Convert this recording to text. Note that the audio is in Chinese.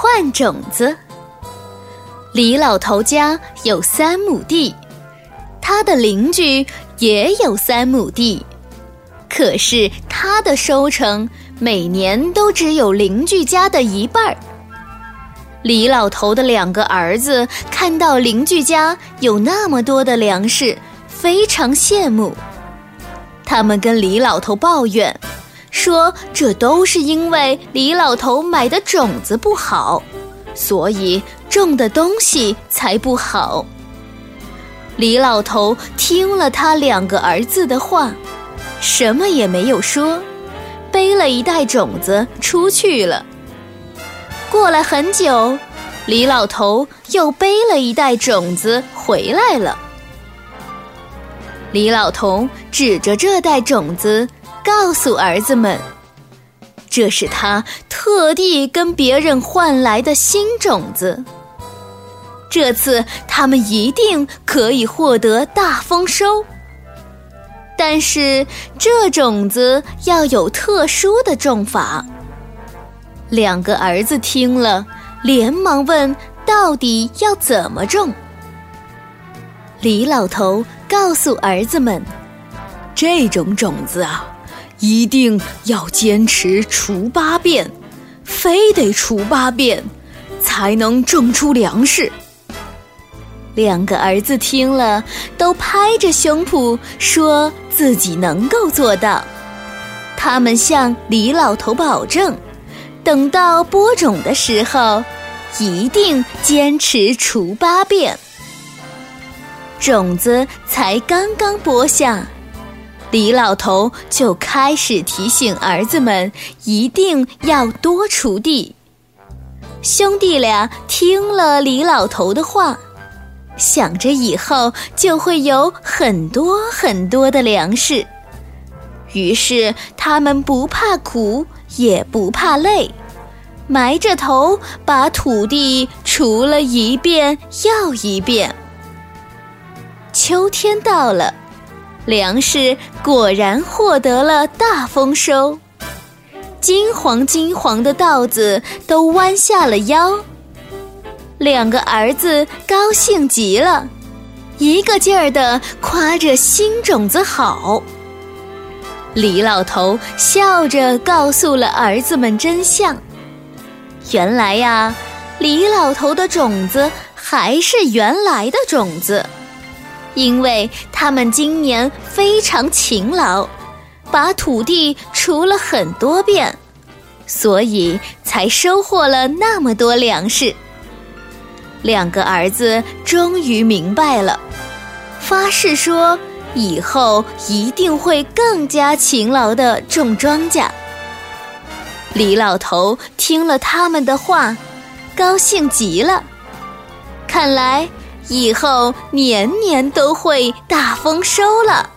换种子。李老头家有三亩地，他的邻居也有三亩地，可是他的收成每年都只有邻居家的一半儿。李老头的两个儿子看到邻居家有那么多的粮食，非常羡慕。他们跟李老头抱怨，说这都是因为李老头买的种子不好，所以种的东西才不好。李老头听了他两个儿子的话，什么也没有说，背了一袋种子出去了。过了很久，李老头又背了一袋种子回来了。李老头指着这袋种子，告诉儿子们：“这是他特地跟别人换来的新种子。这次他们一定可以获得大丰收。但是这种子要有特殊的种法。”两个儿子听了，连忙问：“到底要怎么种？”李老头告诉儿子们：“这种种子啊，一定要坚持除八遍，非得除八遍，才能种出粮食。”两个儿子听了，都拍着胸脯说自己能够做到。他们向李老头保证。等到播种的时候，一定坚持除八遍。种子才刚刚播下，李老头就开始提醒儿子们一定要多锄地。兄弟俩听了李老头的话，想着以后就会有很多很多的粮食，于是他们不怕苦。也不怕累，埋着头把土地锄了一遍又一遍。秋天到了，粮食果然获得了大丰收，金黄金黄的稻子都弯下了腰。两个儿子高兴极了，一个劲儿地夸着新种子好。李老头笑着告诉了儿子们真相。原来呀，李老头的种子还是原来的种子，因为他们今年非常勤劳，把土地锄了很多遍，所以才收获了那么多粮食。两个儿子终于明白了，发誓说。以后一定会更加勤劳地种庄稼。李老头听了他们的话，高兴极了。看来以后年年都会大丰收了。